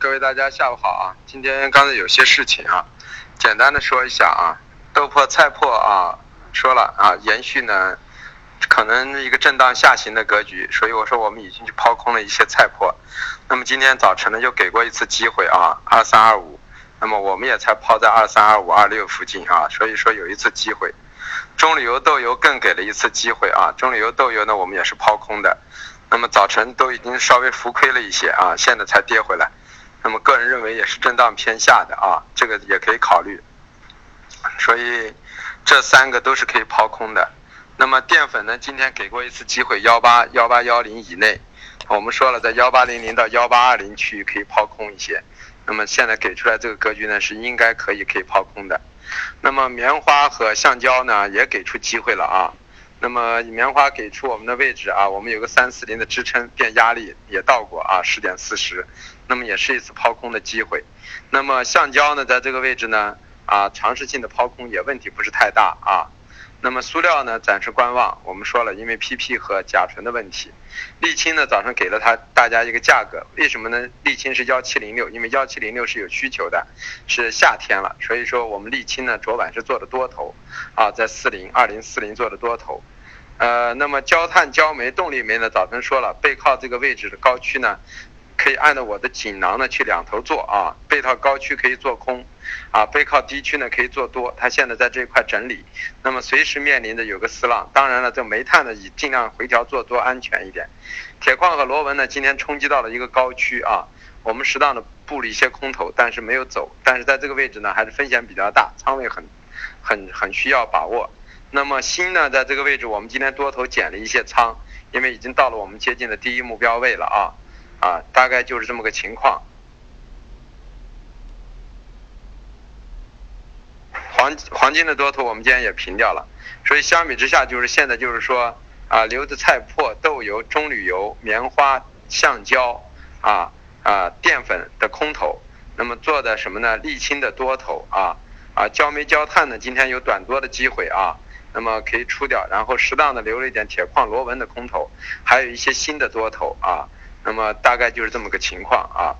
各位大家下午好啊！今天刚才有些事情啊，简单的说一下啊。豆粕、菜粕啊，说了啊，延续呢，可能一个震荡下行的格局，所以我说我们已经去抛空了一些菜粕。那么今天早晨呢，又给过一次机会啊，二三二五，那么我们也才抛在二三二五二六附近啊，所以说有一次机会。中旅游豆油更给了一次机会啊，中旅游豆油呢，我们也是抛空的。那么早晨都已经稍微浮亏了一些啊，现在才跌回来。那么个人认为也是震荡偏下的啊，这个也可以考虑。所以这三个都是可以抛空的。那么淀粉呢，今天给过一次机会，幺八幺八幺零以内，我们说了在幺八零零到幺八二零区域可以抛空一些。那么现在给出来这个格局呢，是应该可以可以抛空的。那么棉花和橡胶呢，也给出机会了啊。那么棉花给出我们的位置啊，我们有个三四零的支撑变压力也到过啊，十点四十，那么也是一次抛空的机会。那么橡胶呢，在这个位置呢，啊，尝试性的抛空也问题不是太大啊。那么塑料呢，暂时观望。我们说了，因为 PP 和甲醇的问题。沥青呢，早上给了他大家一个价格，为什么呢？沥青是幺七零六，因为幺七零六是有需求的，是夏天了，所以说我们沥青呢，昨晚是做的多头，啊，在四零二零四零做的多头。呃，那么焦炭、焦煤、动力煤呢，早晨说了，背靠这个位置的高区呢。可以按照我的锦囊呢去两头做啊，背靠高区可以做空，啊背靠低区呢可以做多。它现在在这一块整理，那么随时面临着有个四浪。当然了，这煤炭呢以尽量回调做多安全一点。铁矿和螺纹呢今天冲击到了一个高区啊，我们适当的布了一些空头，但是没有走。但是在这个位置呢还是风险比较大，仓位很很很需要把握。那么锌呢在这个位置我们今天多头减了一些仓，因为已经到了我们接近的第一目标位了啊。啊，大概就是这么个情况。黄黄金的多头我们今天也平掉了，所以相比之下，就是现在就是说啊，留的菜粕、豆油、棕榈油、棉花、橡胶啊啊淀粉的空头，那么做的什么呢？沥青的多头啊啊焦煤焦炭呢，今天有短多的机会啊，那么可以出掉，然后适当的留了一点铁矿螺纹的空头，还有一些新的多头啊。那么大概就是这么个情况啊。